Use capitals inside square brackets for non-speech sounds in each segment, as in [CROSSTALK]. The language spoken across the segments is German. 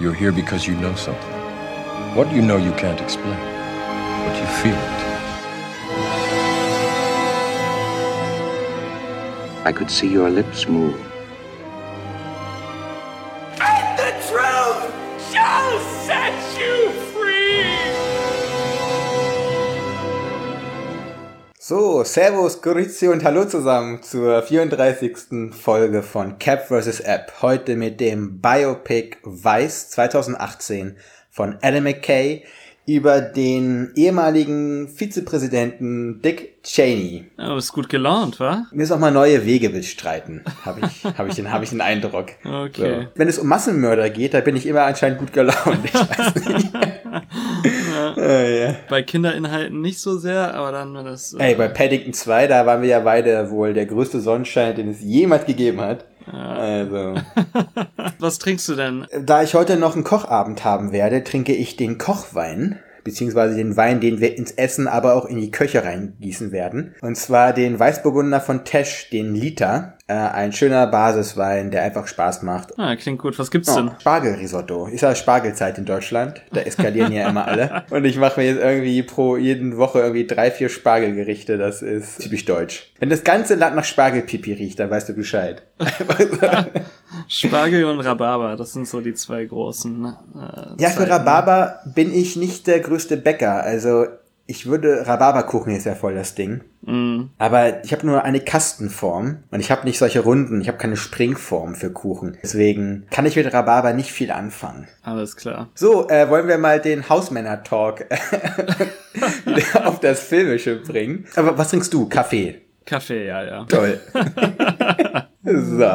You're here because you know something. What you know you can't explain, but you feel it. I could see your lips move. So, Servus, Grüezi und Hallo zusammen zur 34. Folge von Cap vs. App. Heute mit dem Biopic Vice 2018 von Adam McKay über den ehemaligen Vizepräsidenten Dick Cheney. Ja, du bist gut gelaunt, wa? Mir ist auch mal neue Wege bestreiten, habe ich, [LAUGHS] hab ich, den, hab ich den Eindruck. Okay. So. Wenn es um Massenmörder geht, da bin ich immer anscheinend gut gelaunt. Ich weiß [LAUGHS] nicht. ja. [LAUGHS] Oh, ja. Bei Kinderinhalten nicht so sehr, aber dann, wenn es. Ey, bei Paddington 2, da waren wir ja beide wohl der größte Sonnenschein, den es jemals gegeben hat. Also. Was trinkst du denn? Da ich heute noch einen Kochabend haben werde, trinke ich den Kochwein beziehungsweise den Wein, den wir ins Essen, aber auch in die Köche reingießen werden. Und zwar den Weißburgunder von Tesch, den Liter. Äh, ein schöner Basiswein, der einfach Spaß macht. Ah, klingt gut. Was gibt's Oh, denn? Spargelrisotto. Ist ja Spargelzeit in Deutschland. Da eskalieren ja immer alle. [LAUGHS] Und ich mache mir jetzt irgendwie pro jeden Woche irgendwie drei, vier Spargelgerichte. Das ist typisch deutsch. Wenn das ganze Land nach Spargelpipi riecht, dann weißt du Bescheid. [LAUGHS] [LAUGHS] Spargel und Rhabarber, das sind so die zwei großen. Äh, Ja, für. Rhabarber bin ich nicht der größte Bäcker. Also ich würde Rhabarberkuchen ist ja voll das Ding. Mm. Aber ich habe nur eine Kastenform und ich habe nicht solche Runden. Ich habe keine Springform für Kuchen. Deswegen kann ich mit Rhabarber nicht viel anfangen. Alles klar. So, äh, wollen wir mal den Hausmänner-Talk [LAUGHS] auf das Filmische bringen. Aber was trinkst du? Kaffee. Kaffee, ja, ja. Toll. [LAUGHS] so.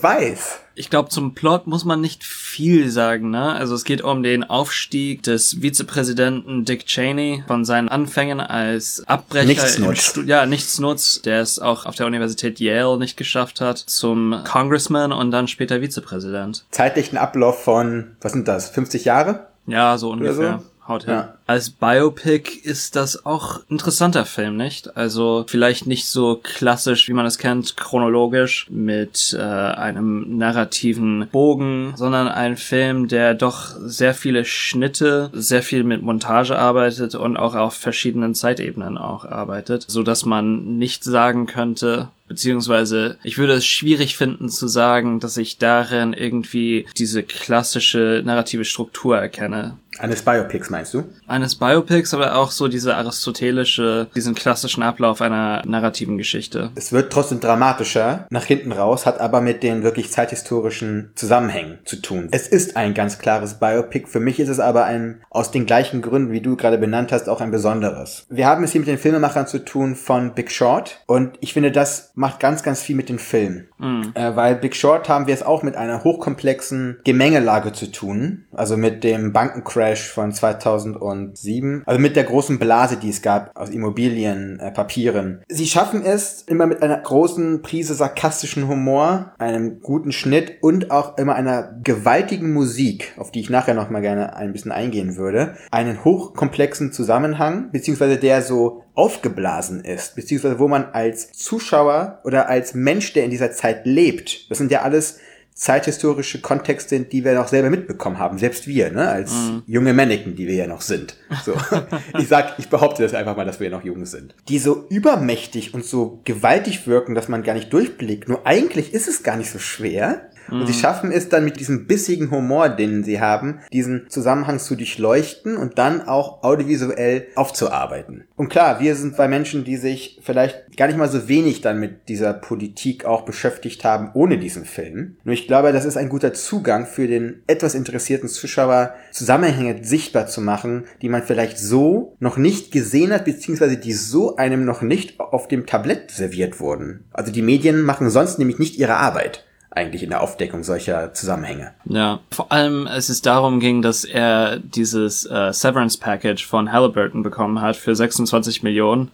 Weiß. Ich glaube, zum Plot muss man nicht viel sagen, ne? Also es geht um den Aufstieg des Vizepräsidenten Dick Cheney von seinen Anfängen als Abbrecher Nichtsnutz. im Stu ja, Nichtsnutz, der es auch auf der Universität Yale nicht geschafft hat, zum Congressman und dann später Vizepräsident. Zeitlichen Ablauf von, was sind das, 50 Jahre? Ja, so ungefähr. so? Haut hin. Ja. Als Biopic ist das auch ein interessanter Film, nicht? Also vielleicht nicht so klassisch, wie man es kennt, chronologisch mit äh, einem narrativen Bogen, sondern ein Film, der doch sehr viele Schnitte, sehr viel mit Montage arbeitet und auch auf verschiedenen Zeitebenen auch arbeitet, so dass man nicht sagen könnte, beziehungsweise ich würde es schwierig finden zu sagen, dass ich darin irgendwie diese klassische narrative Struktur erkenne. Eines Biopics meinst du? Eines Biopics, aber auch so diese aristotelische, diesen klassischen Ablauf einer narrativen Geschichte. Es wird trotzdem dramatischer nach hinten raus, hat aber mit den wirklich zeithistorischen Zusammenhängen zu tun. Es ist ein ganz klares Biopic. Für mich ist es aber ein, aus den gleichen Gründen, wie du gerade benannt hast, auch ein besonderes. Wir haben es hier mit den Filmemachern zu tun von Big Short und ich finde, das macht ganz, ganz viel mit dem Film. Äh, weil Big Short haben wir es auch mit einer hochkomplexen Gemengelage zu tun. Also mit dem Bankencrash von 2007. Also mit der großen Blase, die es gab aus Immobilien, äh, Papieren. Sie schaffen es immer mit einer großen Prise sarkastischen Humor, einem guten Schnitt und auch immer einer gewaltigen Musik, auf die ich nachher noch mal gerne ein bisschen eingehen würde, einen hochkomplexen Zusammenhang, beziehungsweise der so aufgeblasen ist, beziehungsweise wo man als Zuschauer oder als Mensch, der in dieser Zeit lebt, das sind ja alles zeithistorische Kontexte, die wir noch selber mitbekommen haben, selbst wir, ne, als junge Manneken, die wir ja noch sind. So. [LAUGHS] ich sag, ich behaupte das einfach mal, dass wir ja noch jung sind. Die so übermächtig und so gewaltig wirken, dass man gar nicht durchblickt. Nur eigentlich ist es gar nicht so schwer. Und sie schaffen es dann mit diesem bissigen Humor, den sie haben, diesen Zusammenhang zu durchleuchten und dann auch audiovisuell aufzuarbeiten. Und klar, wir sind zwei Menschen, die sich vielleicht gar nicht mal so wenig dann mit dieser Politik auch beschäftigt haben, ohne diesen Film. Nur ich glaube, das ist ein guter Zugang für den etwas interessierten Zuschauer, Zusammenhänge sichtbar zu machen, die man vielleicht so noch nicht gesehen hat, beziehungsweise die so einem noch nicht auf dem Tablett serviert wurden. Also die Medien machen sonst nämlich nicht ihre Arbeit eigentlich in der Aufdeckung solcher Zusammenhänge. Ja, vor allem als es darum ging, dass er dieses äh, Severance Package von Halliburton bekommen hat für 26 Millionen,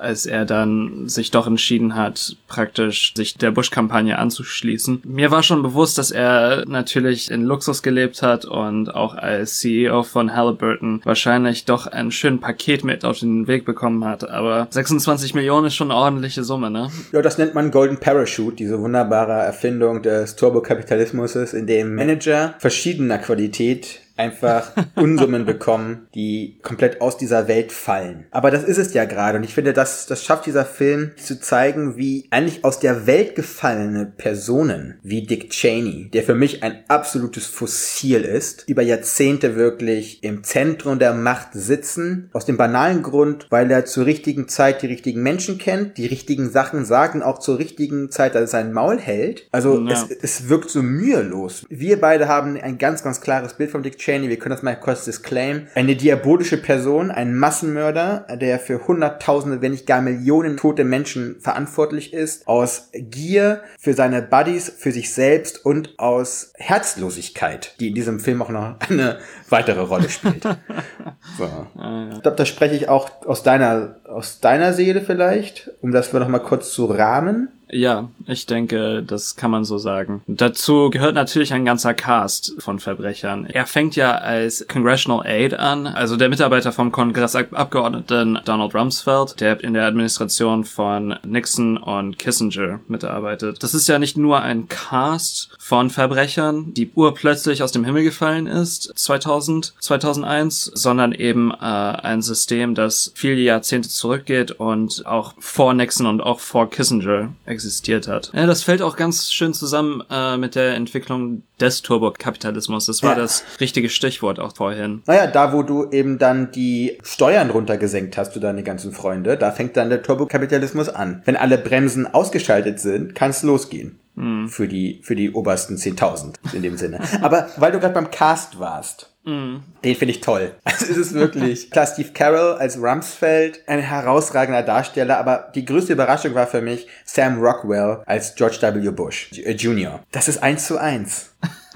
als er dann sich doch entschieden hat, praktisch sich der Bush-Kampagne anzuschließen. Mir war schon bewusst, dass er natürlich in Luxus gelebt hat und auch als CEO von Halliburton wahrscheinlich doch ein schönes Paket mit auf den Weg bekommen hat. Aber 26 Millionen ist schon eine ordentliche Summe, ne? Ja, das nennt man Golden Parachute, diese wunderbare Erfindung Erfindung des Turbokapitalismus, in dem Manager verschiedener Qualität einfach Unsummen bekommen, die komplett aus dieser Welt fallen. Aber das ist es ja gerade. Und ich finde, das, das schafft dieser Film zu zeigen, wie eigentlich aus der Welt gefallene Personen wie Dick Cheney, der für mich ein absolutes Fossil ist, über Jahrzehnte wirklich im Zentrum der Macht sitzen. Aus dem banalen Grund, weil er zur richtigen Zeit die richtigen Menschen kennt, die richtigen Sachen sagen, auch zur richtigen Zeit, dass er sein Maul hält. Also ja. es, es wirkt so mühelos. Wir beide haben ein ganz, ganz klares Bild von Dick Cheney, wir können das mal kurz disclaim, eine diabolische Person, ein Massenmörder, der für Hunderttausende, wenn nicht gar Millionen tote Menschen verantwortlich ist, aus Gier für seine Buddies, für sich selbst und aus Herzlosigkeit, die in diesem Film auch noch eine weitere Rolle spielt. [LAUGHS] so. Ich glaube, da spreche ich auch aus deiner, aus deiner Seele vielleicht, um das wir noch mal kurz zu rahmen. Ja, ich denke, das kann man so sagen. Dazu gehört natürlich ein ganzer Cast von Verbrechern. Er fängt ja als Congressional Aide an, also der Mitarbeiter vom Kongressabgeordneten Donald Rumsfeld, der in der Administration von Nixon und Kissinger mitarbeitet. Das ist ja nicht nur ein Cast von Verbrechern, die urplötzlich aus dem Himmel gefallen ist, 2000, 2001, sondern eben äh, ein System, das viele Jahrzehnte zurückgeht und auch vor Nixon und auch vor Kissinger existiert existiert hat. Ja, das fällt auch ganz schön zusammen äh, mit der Entwicklung des Turbokapitalismus. Das war ja. das richtige Stichwort auch vorhin. Naja, da wo du eben dann die Steuern runtergesenkt hast, du deine ganzen Freunde, da fängt dann der Turbokapitalismus an. Wenn alle Bremsen ausgeschaltet sind, kann es losgehen. Mhm. Für die, für die obersten 10.000 in dem Sinne. Aber weil du gerade beim Cast warst, Mm. Den finde ich toll. [LAUGHS] Also es ist wirklich. [LAUGHS] Klar, Steve Carroll als Rumsfeld, ein herausragender Darsteller, aber die größte Überraschung war für mich Sam Rockwell als George W. Bush äh, Jr. Das ist eins zu eins.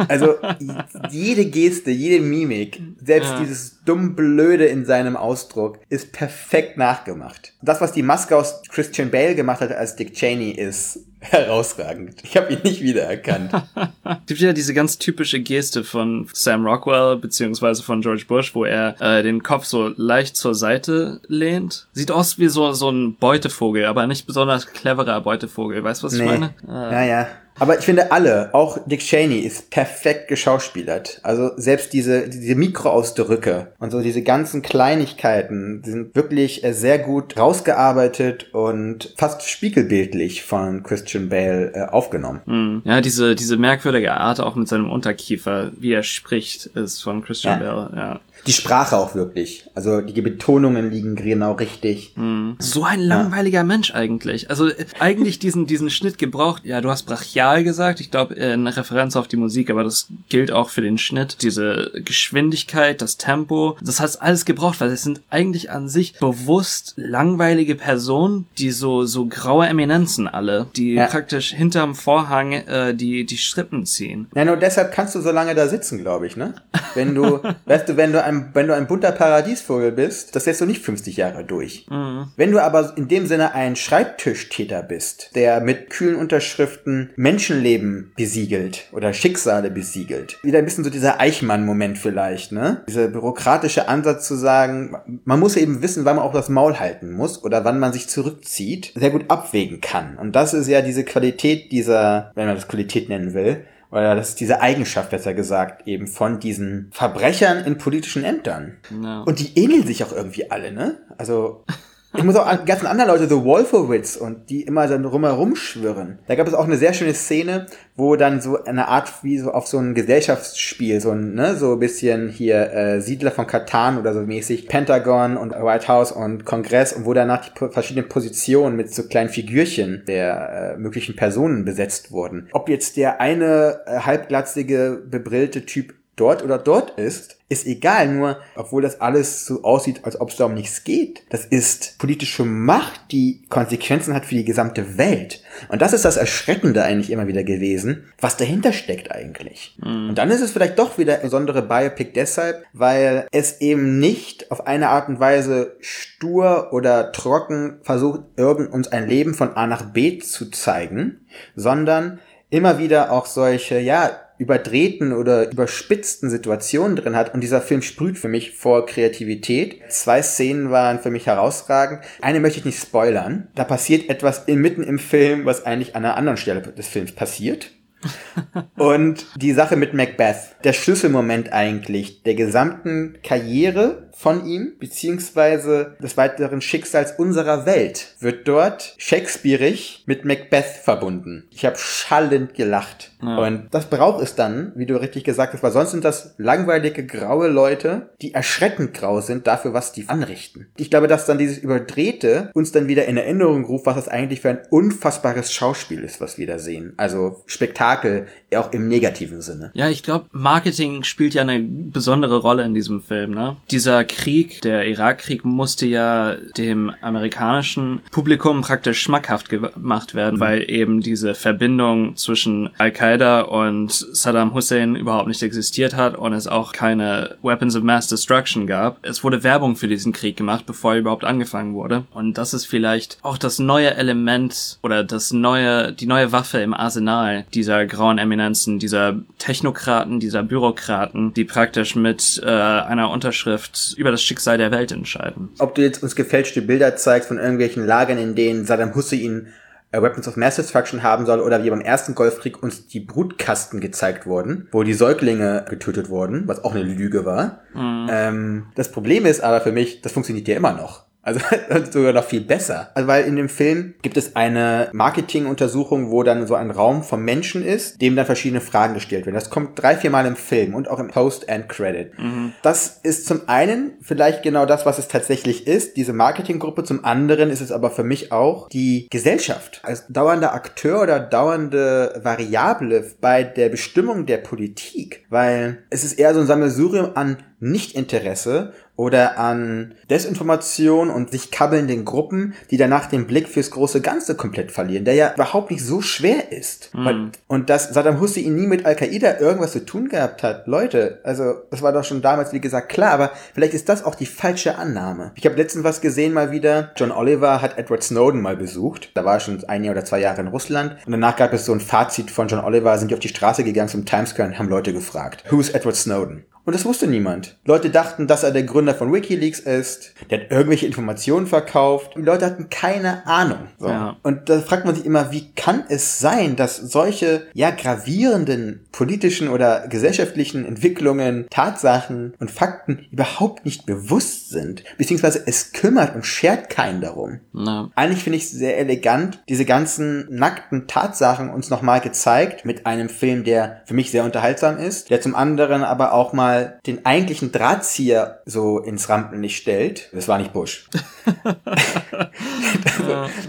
Also [LAUGHS] jede Geste, jede Mimik, selbst ja. dieses dumm Blöde in seinem Ausdruck ist perfekt nachgemacht. Das, was die Maske aus Christian Bale gemacht hat als Dick Cheney, ist [LAUGHS] herausragend. Ich habe ihn nicht wiedererkannt. [LAUGHS] Es gibt ja diese ganz typische Geste von Sam Rockwell beziehungsweise von George Bush, wo er äh, den Kopf so leicht zur Seite lehnt. Sieht aus wie so so ein Beutevogel, aber nicht besonders cleverer Beutevogel. Weißt du, was nee. ich meine? Ah. Ja, ja. Aber ich finde alle, auch Dick Cheney ist perfekt geschauspielert. Also selbst diese, diese Mikroausdrücke und so diese ganzen Kleinigkeiten sind wirklich äh, sehr gut rausgearbeitet und fast spiegelbildlich von Christian Bale äh, aufgenommen. Mhm. Ja, diese, diese merkwürdige Art auch mit seinem Unterkiefer, wie er spricht, ist von Christian ja. Bale, ja die Sprache auch wirklich. Also die Betonungen liegen genau richtig. Mhm. So ein langweiliger ja. Mensch eigentlich. Also äh, eigentlich diesen, diesen Schnitt gebraucht. Ja, du hast brachial gesagt. Ich glaube, in Referenz auf die Musik, aber das gilt auch für den Schnitt. Diese Geschwindigkeit, das Tempo. Das hat alles gebraucht, weil es sind eigentlich an sich bewusst langweilige Personen, die so, so graue Eminenzen alle, die ja. praktisch hinterm Vorhang äh, die, die Strippen ziehen. Ja, nur deshalb kannst du so lange da sitzen, glaube ich, ne? Wenn du, [LAUGHS] weißt du, wenn du ein ein, wenn du ein bunter Paradiesvogel bist, das setzt du nicht 50 Jahre durch. Mhm. Wenn du aber in dem Sinne ein Schreibtischtäter bist, der mit kühlen Unterschriften Menschenleben besiegelt oder Schicksale besiegelt, wieder ein bisschen so dieser Eichmann-Moment vielleicht, ne? Dieser bürokratische Ansatz zu sagen, man muss eben wissen, wann man auch das Maul halten muss oder wann man sich zurückzieht, sehr gut abwägen kann. Und das ist ja diese Qualität dieser, wenn man das Qualität nennen will, oder das ist diese Eigenschaft, besser gesagt, eben von diesen Verbrechern in politischen Ämtern. No. Und die ähneln sich auch irgendwie alle, ne? Also ich muss auch an ganzen anderen Leute, so Wolfowitz und die immer dann rumherum schwirren. Da gab es auch eine sehr schöne Szene, wo dann so eine Art wie so auf so ein Gesellschaftsspiel, so ein, ne, so ein bisschen hier äh, Siedler von Katan oder so mäßig, Pentagon und White House und Kongress und wo danach die verschiedenen Positionen mit so kleinen Figürchen der äh, möglichen Personen besetzt wurden. Ob jetzt der eine äh, halbglatzige, bebrillte Typ dort oder dort ist, ist egal, nur obwohl das alles so aussieht, als ob es darum nichts geht. Das ist politische Macht, die Konsequenzen hat für die gesamte Welt. Und das ist das Erschreckende eigentlich immer wieder gewesen, was dahinter steckt eigentlich. Mhm. Und dann ist es vielleicht doch wieder ein besondere Biopic deshalb, weil es eben nicht auf eine Art und Weise stur oder trocken versucht, irgend uns ein Leben von A nach B zu zeigen, sondern immer wieder auch solche, ja, überdrehten oder überspitzten Situationen drin hat. Und dieser Film sprüht für mich vor Kreativität. Zwei Szenen waren für mich herausragend. Eine möchte ich nicht spoilern. Da passiert etwas inmitten im Film, was eigentlich an einer anderen Stelle des Films passiert. [LAUGHS] Und die Sache mit Macbeth, der Schlüsselmoment eigentlich der gesamten Karriere von ihm, beziehungsweise des weiteren Schicksals unserer Welt, wird dort Shakespeareig mit Macbeth verbunden. Ich habe schallend gelacht. Ja. Und das braucht es dann, wie du richtig gesagt hast, weil sonst sind das langweilige, graue Leute, die erschreckend grau sind dafür, was die anrichten. Ich glaube, dass dann dieses Überdrehte uns dann wieder in Erinnerung ruft, was das eigentlich für ein unfassbares Schauspiel ist, was wir da sehen. Also Spektakel, auch im negativen Sinne. Ja, ich glaube, Marketing spielt ja eine besondere Rolle in diesem Film. Ne? Dieser Krieg, der Irakkrieg, musste ja dem amerikanischen Publikum praktisch schmackhaft gemacht werden, mhm. weil eben diese Verbindung zwischen Al-Qaida und Saddam Hussein überhaupt nicht existiert hat und es auch keine Weapons of Mass Destruction gab. Es wurde Werbung für diesen Krieg gemacht, bevor er überhaupt angefangen wurde. Und das ist vielleicht auch das neue Element oder das neue, die neue Waffe im Arsenal dieser grauen Eminenz Finanzen, dieser Technokraten, dieser Bürokraten, die praktisch mit äh, einer Unterschrift über das Schicksal der Welt entscheiden. Ob du jetzt uns gefälschte Bilder zeigst von irgendwelchen Lagern, in denen Saddam Hussein äh, Weapons of Mass Destruction haben soll oder wie beim ersten Golfkrieg uns die Brutkasten gezeigt wurden, wo die Säuglinge getötet wurden, was auch eine Lüge war. Mhm. Ähm, das Problem ist aber für mich, das funktioniert ja immer noch. Also [LAUGHS] sogar noch viel besser. Also weil in dem Film gibt es eine Marketinguntersuchung, wo dann so ein Raum vom Menschen ist, dem dann verschiedene Fragen gestellt werden. Das kommt drei, vier Mal im Film und auch im Post-and-Credit. Mhm. Das ist zum einen vielleicht genau das, was es tatsächlich ist, diese Marketinggruppe. Zum anderen ist es aber für mich auch die Gesellschaft. Als dauernder Akteur oder dauernde Variable bei der Bestimmung der Politik. Weil es ist eher so ein Sammelsurium an Nichtinteresse oder an Desinformation und sich kabbelnden Gruppen, die danach den Blick fürs große Ganze komplett verlieren, der ja überhaupt nicht so schwer ist. Mhm. Und dass Saddam Hussein nie mit Al-Qaida irgendwas zu tun gehabt hat, Leute, also das war doch schon damals, wie gesagt, klar, aber vielleicht ist das auch die falsche Annahme. Ich habe letztens was gesehen mal wieder, John Oliver hat Edward Snowden mal besucht, da war er schon ein Jahr oder zwei Jahre in Russland und danach gab es so ein Fazit von John Oliver, sind die auf die Straße gegangen zum Times Square und haben Leute gefragt, who's Edward Snowden? Und das wusste niemand. Leute dachten, dass er der Gründer von Wikileaks ist. Der hat irgendwelche Informationen verkauft. Die Leute hatten keine Ahnung. So. Ja. Und da fragt man sich immer, wie kann es sein, dass solche, ja, gravierenden politischen oder gesellschaftlichen Entwicklungen, Tatsachen und Fakten überhaupt nicht bewusst sind? Beziehungsweise es kümmert und schert keinen darum. Ja. Eigentlich finde ich es sehr elegant, diese ganzen nackten Tatsachen uns nochmal gezeigt mit einem Film, der für mich sehr unterhaltsam ist, der zum anderen aber auch mal mal den eigentlichen Drahtzieher so ins Rampenlicht stellt. Das war nicht Bush. [LAUGHS]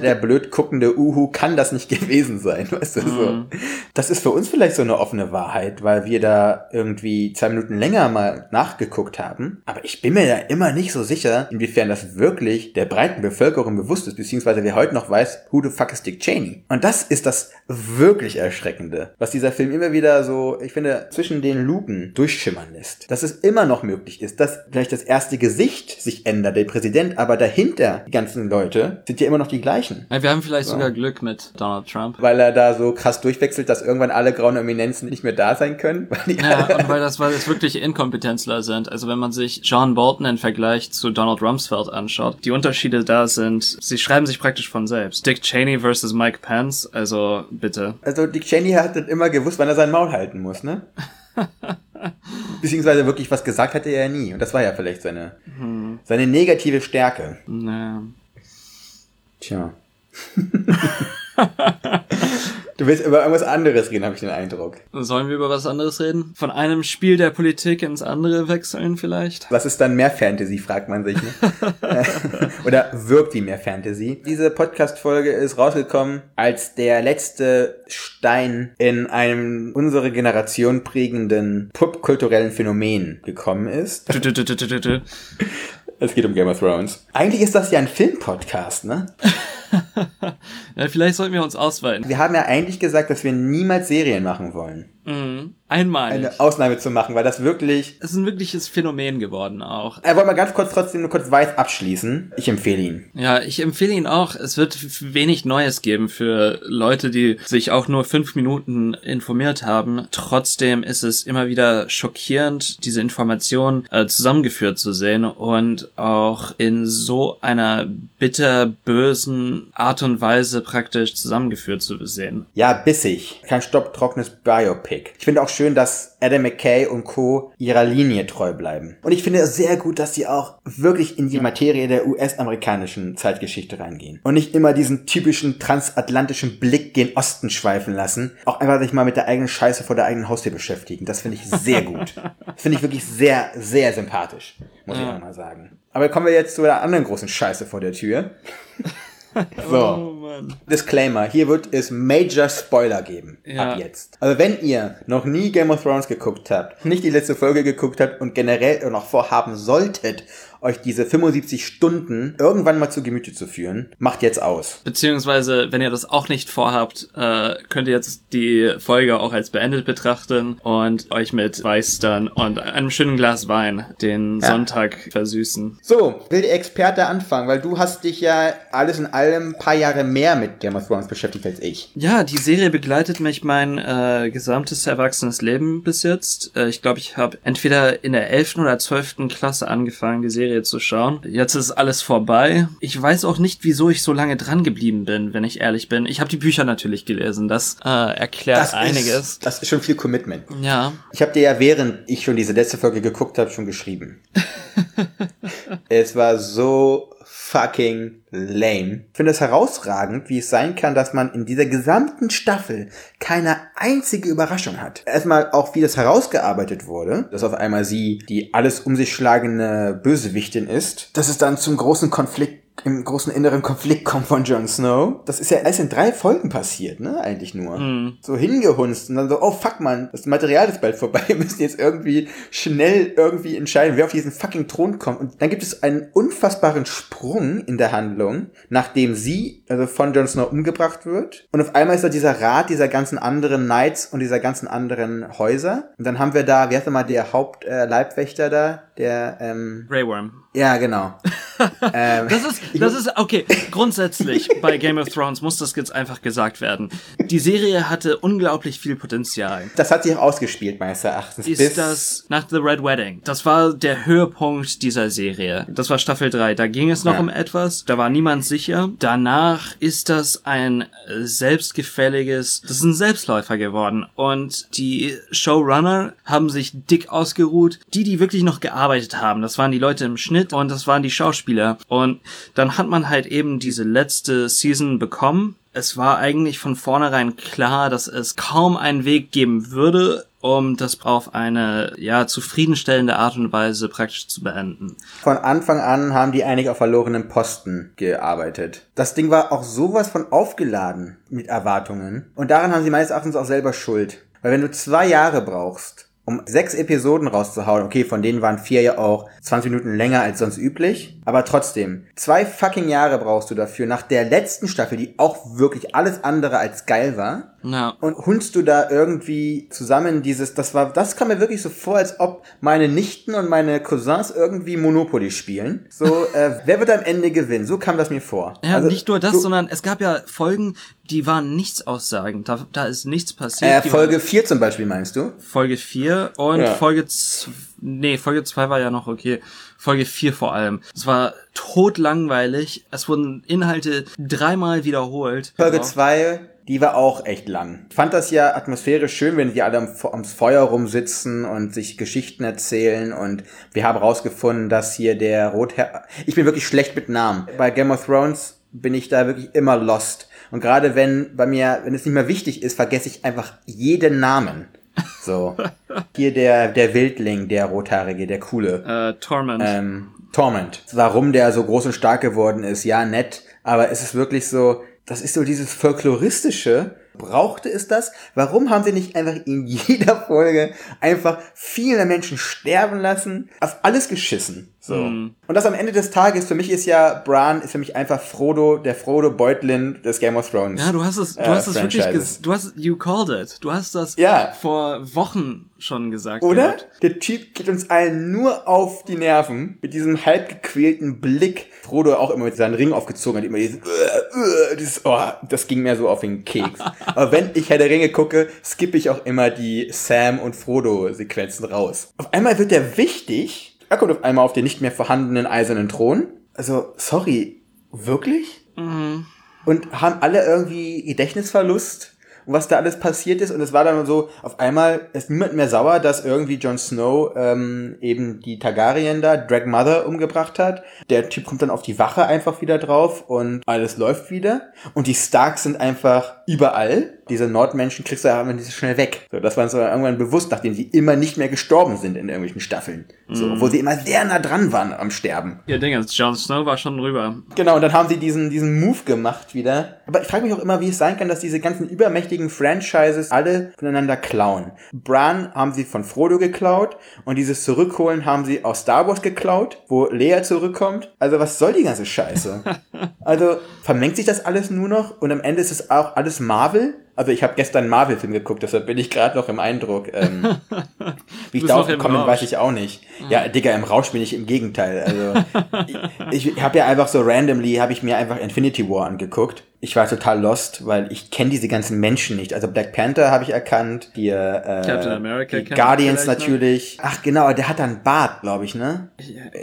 der blöd guckende Uhu kann das nicht gewesen sein, weißt du so. Mhm. Das ist für uns vielleicht so eine offene Wahrheit, weil wir da irgendwie zwei Minuten länger mal nachgeguckt haben. Aber ich bin mir ja immer nicht so sicher, inwiefern das wirklich der breiten Bevölkerung bewusst ist, beziehungsweise wer heute noch weiß, who the fuck is Dick Cheney. Und das ist das wirklich Erschreckende, was dieser Film immer wieder so, ich finde, zwischen den Luken durchschimmern lässt ist, dass es immer noch möglich ist, dass vielleicht das erste Gesicht sich ändert, der Präsident, aber dahinter die ganzen Leute sind ja immer noch die gleichen. Ja, wir haben vielleicht so. sogar Glück mit Donald Trump. Weil er da so krass durchwechselt, dass irgendwann alle grauen Eminenzen nicht mehr da sein können. ja, und weil das, weil das wirklich Inkompetenzler sind. Also wenn man sich John Bolton im Vergleich zu Donald Rumsfeld anschaut, die Unterschiede da sind, sie schreiben sich praktisch von selbst. Dick Cheney versus Mike Pence, also bitte. Also Dick Cheney hat immer gewusst, wann er sein Maul halten muss, ne? [LAUGHS] Beziehungsweise wirklich was gesagt hatte er ja nie. Und das war ja vielleicht seine, hm. seine negative Stärke. Naja. Tja. [LAUGHS] Du willst über irgendwas anderes reden, habe ich den Eindruck. Sollen wir über was anderes reden? Von einem Spiel der Politik ins andere wechseln vielleicht? Was ist dann mehr Fantasy, fragt man sich. Ne? [LAUGHS] [LAUGHS] Oder wirkt wie mehr Fantasy? Diese Podcast-Folge ist rausgekommen, als der letzte Stein in einem unsere Generation prägenden popkulturellen Phänomen gekommen ist. [LAUGHS] es geht um Game of Thrones. Eigentlich ist das ja ein Filmpodcast, ne? [LAUGHS] ja, vielleicht sollten wir uns ausweiten. Wir haben ja eigentlich gesagt, dass wir niemals Serien machen wollen. Mhm. Einmal. eine Ausnahme zu machen, weil das wirklich. Es ist ein wirkliches Phänomen geworden auch. Er wollte mal ganz kurz trotzdem nur kurz weiß abschließen. Ich empfehle ihn. Ja, ich empfehle ihn auch. Es wird wenig Neues geben für Leute, die sich auch nur fünf Minuten informiert haben. Trotzdem ist es immer wieder schockierend, diese Information äh, zusammengeführt zu sehen und auch in so einer bitterbösen Art und Weise praktisch zusammengeführt zu sehen. Ja, bissig. Kein stopptrockenes Biopic. Ich finde auch schön, dass Adam McKay und Co. ihrer Linie treu bleiben. Und ich finde es sehr gut, dass sie auch wirklich in die Materie der US-amerikanischen Zeitgeschichte reingehen. Und nicht immer diesen typischen transatlantischen Blick gen Osten schweifen lassen. Auch einfach sich mal mit der eigenen Scheiße vor der eigenen Haustür beschäftigen. Das finde ich sehr gut. Das finde ich wirklich sehr, sehr sympathisch. Muss ich auch mal sagen. Aber kommen wir jetzt zu der anderen großen Scheiße vor der Tür. [LAUGHS] So. Mann. Disclaimer, hier wird es Major Spoiler geben. Ja. Ab jetzt. Also wenn ihr noch nie Game of Thrones geguckt habt, nicht die letzte Folge geguckt habt und generell noch vorhaben solltet, euch diese 75 Stunden irgendwann mal zu Gemüte zu führen, macht jetzt aus. Beziehungsweise, wenn ihr das auch nicht vorhabt, äh, könnt ihr jetzt die Folge auch als beendet betrachten und euch mit Weißstern und einem schönen Glas Wein den Ja. Sonntag versüßen. So, will der Experte anfangen, weil du hast dich ja alles in allem ein paar Jahre mehr mit Game of Thrones beschäftigt als ich. Ja, die Serie begleitet mich mein äh, gesamtes erwachsenes Leben bis jetzt. Äh, ich glaube, ich habe entweder in der 11. oder 12. Klasse angefangen, die Serie zu schauen. Jetzt ist alles vorbei. Ich weiß auch nicht, wieso ich so lange dran geblieben bin, wenn ich ehrlich bin. Ich habe die Bücher natürlich gelesen. Das äh, erklärt einiges. Ist, das ist schon viel Commitment. Ja, Ich habe dir ja, während ich schon diese letzte Folge geguckt habe, schon geschrieben. [LAUGHS] es war so fucking lame. Ich finde es herausragend, wie es sein kann, dass man in dieser gesamten Staffel keine einzige Überraschung hat. Erstmal auch, wie das herausgearbeitet wurde, dass auf einmal sie die alles um sich schlagende Bösewichtin ist, dass es dann zum großen Konflikt im großen inneren Konflikt kommt von Jon Snow. Das ist ja erst in drei Folgen passiert, ne? Eigentlich nur. So hingehunzt und dann so, oh fuck man, das Material ist bald vorbei. [LAUGHS] Wir müssen jetzt irgendwie schnell irgendwie entscheiden, wer auf diesen fucking Thron kommt. Und dann gibt es einen unfassbaren Sprung in der Handlung, nachdem sie, also von Jon Snow umgebracht wird. Und auf einmal ist da dieser Rat dieser ganzen anderen Knights und dieser ganzen anderen Häuser. Und dann haben wir da, wie heißt nochmal der Hauptleibwächter äh, da? Der, ähm, Grey Worm. Ja, genau. [LAUGHS] ähm, Das ist, das ist, okay, grundsätzlich [LAUGHS] bei Game of Thrones muss das jetzt einfach gesagt werden. Die Serie hatte unglaublich viel Potenzial. das hat sich auch ausgespielt, meines Erachtens. Ist das nach The Red Wedding? Das war der Höhepunkt dieser Serie. Das war Staffel 3. Da ging es noch Ja. um etwas. Da war niemand sicher. Danach ist das ein selbstgefälliges, das ist ein Selbstläufer geworden. Und die Showrunner haben sich dick ausgeruht. Die, die wirklich noch gearbeitet haben, das waren die Leute im Schnitt und das waren die Schauspieler. Und dann hat man halt eben diese letzte Season bekommen. Es war eigentlich von vornherein klar, dass es kaum einen Weg geben würde, um das auf eine ja zufriedenstellende Art und Weise praktisch zu beenden. Von Anfang an haben die eigentlich auf verlorenen Posten gearbeitet. Das Ding war auch sowas von aufgeladen mit Erwartungen. Und daran haben sie meines Erachtens auch selber Schuld. Weil wenn du zwei Jahre brauchst, um sechs Episoden rauszuhauen, okay, von denen waren vier ja auch 20 Minuten länger als sonst üblich, aber trotzdem, zwei fucking Jahre brauchst du dafür, nach der letzten Staffel, die auch wirklich alles andere als geil war, Ja. und hunst du da irgendwie zusammen dieses, das war, das kam mir wirklich so vor, als ob meine Nichten und meine Cousins irgendwie Monopoly spielen. So, [LAUGHS] äh, wer wird am Ende gewinnen? So kam das mir vor. Ja, Also, nicht nur das, du, sondern es gab ja Folgen, die waren nichts aussagend. Da, da ist nichts passiert. äh, Folge 4 zum Beispiel meinst du? Folge 4 und Ja. Folge z nee, Folge 2 war ja noch okay. Folge 4 vor allem. Es war totlangweilig. Es wurden Inhalte dreimal wiederholt. Folge Ja. 2, die war auch echt lang. Ich fand das ja atmosphärisch schön, wenn die alle am, ums Feuer rumsitzen und sich Geschichten erzählen und wir haben rausgefunden, dass hier der Rotherr... Ich bin wirklich schlecht mit Namen. Bei Game of Thrones bin ich da wirklich immer lost. Und gerade wenn bei mir, wenn es nicht mehr wichtig ist, vergesse ich einfach jeden Namen. So. [LAUGHS] Hier der, der Wildling, der Rothaarige, der coole. Äh, Torment. Ähm, Torment. Warum der so groß und stark geworden ist, ja, nett. Aber es ist wirklich so, das ist so dieses folkloristische. Brauchte es das? Warum haben sie nicht einfach in jeder Folge einfach viele Menschen sterben lassen? Auf alles geschissen. So. Und das am Ende des Tages, für mich ist ja, Bran ist für mich einfach Frodo, der Frodo Beutlin des Game of Thrones. Ja, du hast es, du äh, hast es wirklich, Franchises. ges du hast, you called it. Du hast das Ja. vor Wochen schon gesagt. Oder? gehabt. Der Typ geht uns allen nur auf die Nerven mit diesem halb gequälten Blick. Frodo auch immer mit seinen Ring aufgezogen hat, immer dieses, äh, äh, dieses oh, das ging mir so auf den Keks. [LAUGHS] Aber wenn ich Herr der Ringe gucke, skippe ich auch immer die Sam und Frodo Sequenzen raus. Auf einmal wird er wichtig. Er kommt auf einmal auf den nicht mehr vorhandenen eisernen Thron. Also, sorry, wirklich? Und haben alle irgendwie Gedächtnisverlust? und was da alles passiert ist. Und es war dann so, auf einmal ist niemand mehr sauer, dass irgendwie Jon Snow ähm, eben die Targaryen da, Drag Mother, umgebracht hat. Der Typ kommt dann auf die Wache einfach wieder drauf und alles läuft wieder. Und die Starks sind einfach überall. Diese Nordmenschen kriegst du aber nicht so schnell weg. So, das war uns aber irgendwann bewusst, nachdem sie immer nicht mehr gestorben sind in irgendwelchen Staffeln. So, obwohl sie immer sehr nah dran waren am Sterben. Ja, Dinge, Jon Snow war schon drüber. Genau, und dann haben sie diesen, diesen Move gemacht wieder. Aber ich frage mich auch immer, wie es sein kann, dass diese ganzen übermächtigen Franchises alle voneinander klauen. Bran haben sie von Frodo geklaut und dieses Zurückholen haben sie aus Star Wars geklaut, wo Leia zurückkommt. Also was soll die ganze Scheiße? [LAUGHS] also vermengt sich das alles nur noch und am Ende ist es auch alles Marvel? Also ich habe gestern einen Marvel-Film geguckt, deshalb bin ich gerade noch im Eindruck. Ähm, [LAUGHS] wie ich bist da noch im aufgekommen bin, weiß ich auch nicht. Ja, Digga, im Rausch bin ich im Gegenteil. Also [LAUGHS] ich, ich habe ja einfach so randomly, habe ich mir einfach Infinity War angeguckt. Ich war total lost, weil ich kenne diese ganzen Menschen nicht. Also Black Panther habe ich erkannt, die, äh, Captain America Guardians vielleicht noch. natürlich. Ach genau, der hat einen Bart, glaube ich, ne?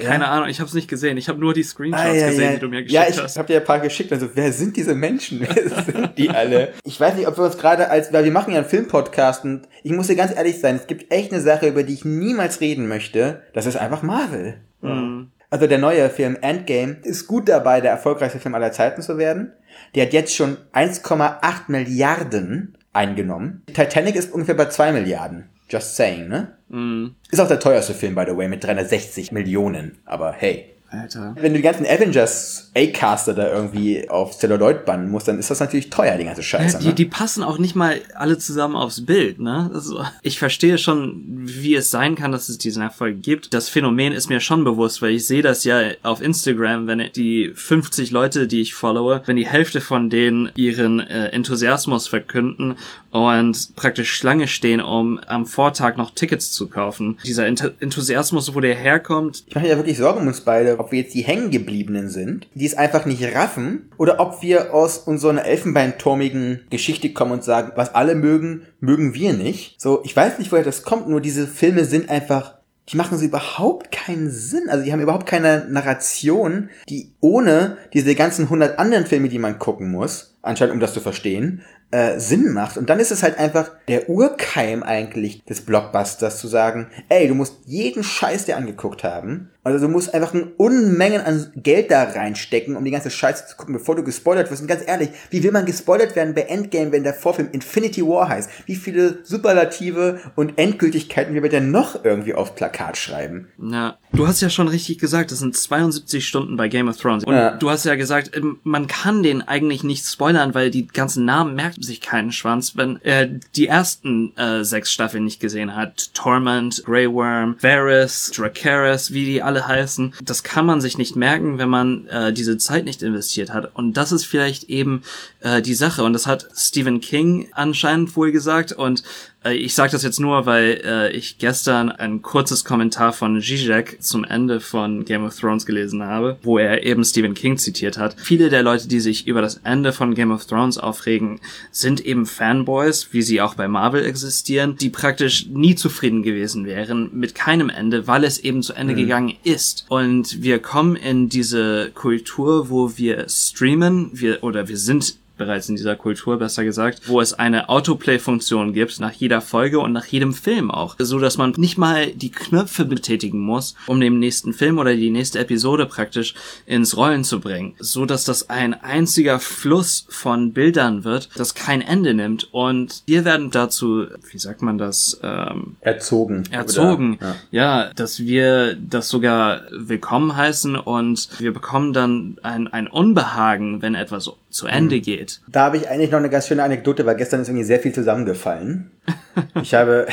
Keine Ahnung, ich habe es nicht gesehen. Ich habe nur die Screenshots Ah, ja, gesehen, ja. die du mir geschickt ja, ich hast. habe dir ein paar geschickt. Also, wer sind diese Menschen? [LAUGHS] Wer sind die alle? Ich weiß nicht, ob wir uns gerade als, weil wir machen ja einen Filmpodcast und ich muss dir ganz ehrlich sein, es gibt echt eine Sache, über die ich niemals reden möchte. Das ist einfach Marvel. Mhm. Also der neue Film Endgame ist gut dabei, der erfolgreichste Film aller Zeiten zu werden. Der hat jetzt schon 1,8 Milliarden eingenommen. Titanic ist ungefähr bei 2 Milliarden. Just saying, ne? Mhm. Ist auch der teuerste Film, by the way, mit 360 Millionen. Aber hey. Alter. Wenn du die ganzen Avengers A-Caster da irgendwie auf Celluloid bannen musst, dann ist das natürlich teuer, die ganze Scheiße. Ja, die, ne? die passen auch nicht mal alle zusammen aufs Bild, ne? Also, ich verstehe schon, wie es sein kann, dass es diesen Erfolg gibt. Das Phänomen ist mir schon bewusst, weil ich sehe das ja auf Instagram, wenn die 50 Leute, die ich followe, wenn die Hälfte von denen ihren äh, Enthusiasmus verkünden und praktisch Schlange stehen, um am Vortag noch Tickets zu kaufen. Dieser Ent Enthusiasmus, wo der herkommt, Ich mache mir ja wirklich Sorgen um uns beide, ob wir jetzt die Hängengebliebenen sind, die es einfach nicht raffen, oder ob wir aus unserer elfenbeinturmigen Geschichte kommen und sagen, was alle mögen, mögen wir nicht. So, ich weiß nicht, woher das kommt, nur diese Filme sind einfach, die machen so überhaupt keinen Sinn. Also die haben überhaupt keine Narration, die ohne diese ganzen hundert anderen Filme, die man gucken muss, anscheinend um das zu verstehen, äh, Sinn macht. Und dann ist es halt einfach der Urkeim eigentlich des Blockbusters zu sagen, ey, du musst jeden Scheiß dir angeguckt haben. Also du musst einfach ein Unmengen an Geld da reinstecken, um die ganze Scheiße zu gucken, bevor du gespoilert wirst. Und ganz ehrlich, wie will man gespoilert werden bei Endgame, wenn der Vorfilm Infinity War heißt? Wie viele Superlative und Endgültigkeiten wir denn noch irgendwie aufs Plakat schreiben? Ja, du hast ja schon richtig gesagt, das sind 72 Stunden bei Game of Thrones. Und Ja. du hast ja gesagt, ähm, man kann den eigentlich nicht spoilern, weil die ganzen Namen merkt sich keinen Schwanz, wenn er die ersten äh, sechs Staffeln nicht gesehen hat. Torment, Grey Worm, Varys, Dracarys, wie die alle heißen. Das kann man sich nicht merken, wenn man äh, diese Zeit nicht investiert hat. Und das ist vielleicht eben äh, die Sache. Und das hat Stephen King anscheinend wohl gesagt. Und ich sage das jetzt nur, weil äh, ich gestern ein kurzes Kommentar von Zizek zum Ende von Game of Thrones gelesen habe, wo er eben Stephen King zitiert hat. Viele der Leute, die sich über das Ende von Game of Thrones aufregen, sind eben Fanboys, wie sie auch bei Marvel existieren, die praktisch nie zufrieden gewesen wären mit keinem Ende, weil es eben zu Ende gegangen ist. Und wir kommen in diese Kultur, wo wir streamen, wir oder wir sind bereits in dieser Kultur, besser gesagt, wo es eine Autoplay-Funktion gibt nach jeder Folge und nach jedem Film auch, so dass man nicht mal die Knöpfe betätigen muss, um den nächsten Film oder die nächste Episode praktisch ins Rollen zu bringen, so dass das ein einziger Fluss von Bildern wird, das kein Ende nimmt und wir werden dazu, wie sagt man das, ähm, Erzogen. erzogen. Oder, ja. dass wir das sogar willkommen heißen und wir bekommen dann ein, ein Unbehagen, wenn etwas zu Ende geht. Da habe ich eigentlich noch eine ganz schöne Anekdote, weil gestern ist irgendwie sehr viel zusammengefallen. [LAUGHS] ich habe,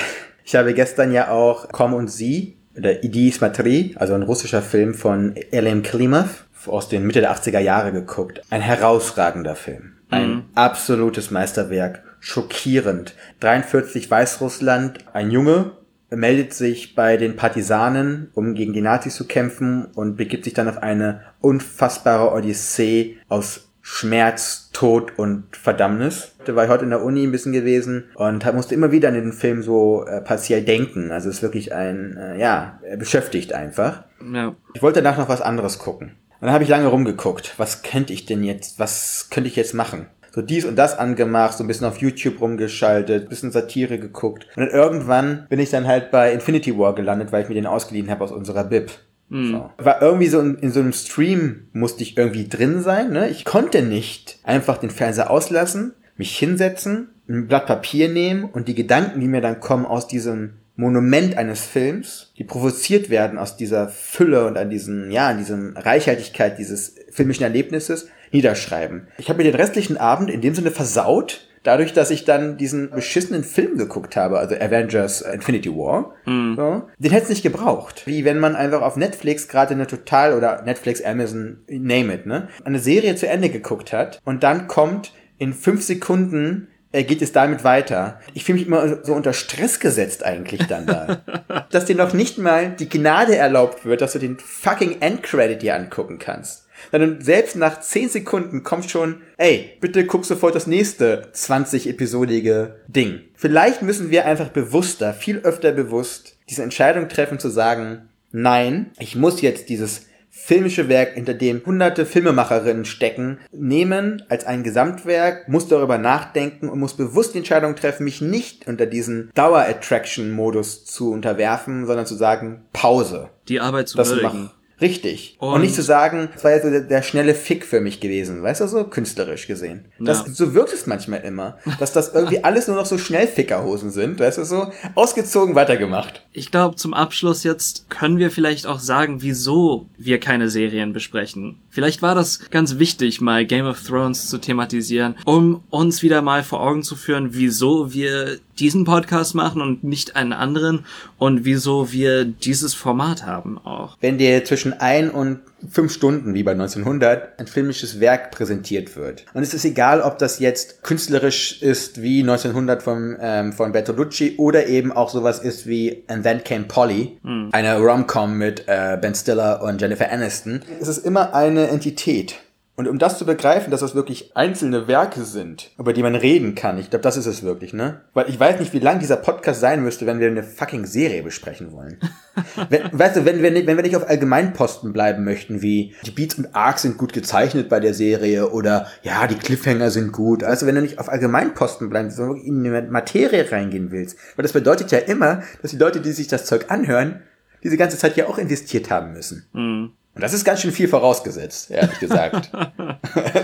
ich habe gestern ja auch Komm und Sie der Idi Smatri, also ein russischer Film von Elem Klimov aus den Mitte der 80er Jahre geguckt. Ein herausragender Film. Ein mhm. absolutes Meisterwerk. Schockierend. 43 Weißrussland, ein Junge meldet sich bei den Partisanen, um gegen die Nazis zu kämpfen und begibt sich dann auf eine unfassbare Odyssee aus Schmerz, Tod und Verdammnis. Da war ich heute in der Uni ein bisschen gewesen und musste immer wieder an den Film so äh, partiell denken. Also es ist wirklich ein, äh, ja, beschäftigt einfach. Ja. Ich wollte danach noch was anderes gucken. Und dann habe ich lange rumgeguckt. Was könnte ich denn jetzt, was könnte ich jetzt machen? So dies und das angemacht, so ein bisschen auf YouTube rumgeschaltet, bisschen Satire geguckt. Und dann irgendwann bin ich dann halt bei Infinity War gelandet, weil ich mir den ausgeliehen habe aus unserer Bib. Mhm. So. War irgendwie so in, in, so einem Stream musste ich irgendwie drin sein. Ne? Ich konnte nicht einfach den Fernseher auslassen, mich hinsetzen, ein Blatt Papier nehmen und die Gedanken, die mir dann kommen aus diesem Monument eines Films, die provoziert werden aus dieser Fülle und an diesen, ja, an diesem Reichhaltigkeit dieses filmischen Erlebnisses, niederschreiben. Ich habe mir den restlichen Abend in dem Sinne versaut, dadurch, dass ich dann diesen beschissenen Film geguckt habe, also Avengers Infinity War, mm. so, den hätte es nicht gebraucht. Wie wenn man einfach auf Netflix gerade eine total oder Netflix, Amazon, name it, ne, eine Serie zu Ende geguckt hat und dann kommt in fünf Sekunden äh, geht es damit weiter. Ich fühle mich immer so unter Stress gesetzt eigentlich dann da. [LAUGHS] dass dir noch nicht mal die Gnade erlaubt wird, dass du den fucking Endcredit dir angucken kannst. Dann selbst nach 10 Sekunden kommt schon, ey, bitte guck sofort das nächste 20-episodige Ding. Vielleicht müssen wir einfach bewusster, viel öfter bewusst diese Entscheidung treffen zu sagen, nein, ich muss jetzt dieses filmische Werk, hinter dem hunderte Filmemacherinnen stecken, nehmen als ein Gesamtwerk, muss darüber nachdenken und muss bewusst die Entscheidung treffen, mich nicht unter diesen Dauer-Attraction-Modus zu unterwerfen, sondern zu sagen, Pause. Die Arbeit zu würdigen. Richtig. Und, und, nicht zu sagen, das war jetzt so der, der, schnelle Fick für mich gewesen, weißt du, so künstlerisch gesehen. Das, ja. So wirkt es manchmal immer, dass das irgendwie [LAUGHS] alles nur noch so schnell Fickerhosen sind, weißt du, so ausgezogen weitergemacht. Ich glaube, zum Abschluss jetzt können wir vielleicht auch sagen, wieso wir keine Serien besprechen. Vielleicht war das ganz wichtig, mal Game of Thrones zu thematisieren, um uns wieder mal vor Augen zu führen, wieso wir diesen Podcast machen und nicht einen anderen und wieso wir dieses Format haben auch. Wenn dir zwischen ein und fünf Stunden, wie bei 1900, ein filmisches Werk präsentiert wird. Und es ist egal, ob das jetzt künstlerisch ist wie 1900 von, ähm, von Bertolucci oder eben auch sowas ist wie And Then Came Polly, mhm. eine Rom-Com mit äh, Ben Stiller und Jennifer Aniston. Es ist immer eine Entität. Und um das zu begreifen, dass das wirklich einzelne Werke sind, über die man reden kann, ich glaube, das ist es wirklich, ne? Weil ich weiß nicht, wie lang dieser Podcast sein müsste, wenn wir eine fucking Serie besprechen wollen. [LAUGHS] wenn, weißt du, wenn wir, nicht, wenn wir nicht auf Allgemeinposten bleiben möchten, wie die Beats und Arcs sind gut gezeichnet bei der Serie oder ja, die Cliffhanger sind gut. Also wenn du nicht auf Allgemeinposten bleibst, sondern wirklich in die Materie reingehen willst. Weil das bedeutet ja immer, dass die Leute, die sich das Zeug anhören, diese ganze Zeit ja auch investiert haben müssen. Mhm. Und das ist ganz schön viel vorausgesetzt, ehrlich gesagt.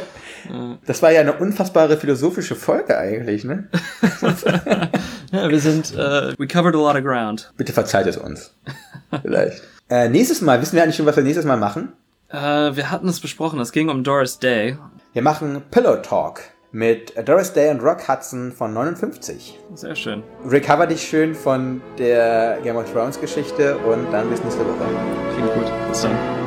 [LAUGHS] das war ja eine unfassbare philosophische Folge eigentlich, ne? [LAUGHS] ja, wir sind, uh, we covered a lot of ground. Bitte verzeiht es uns. Vielleicht. Äh, nächstes Mal, wissen wir eigentlich schon, was wir nächstes Mal machen? Äh, wir hatten es besprochen, es ging um Doris Day. Wir machen Pillow Talk mit Doris Day und Rock Hudson von 59. Sehr schön. Recover dich schön von der Game of Thrones Geschichte und dann bis nächste Woche. Klingt gut. Bis dann.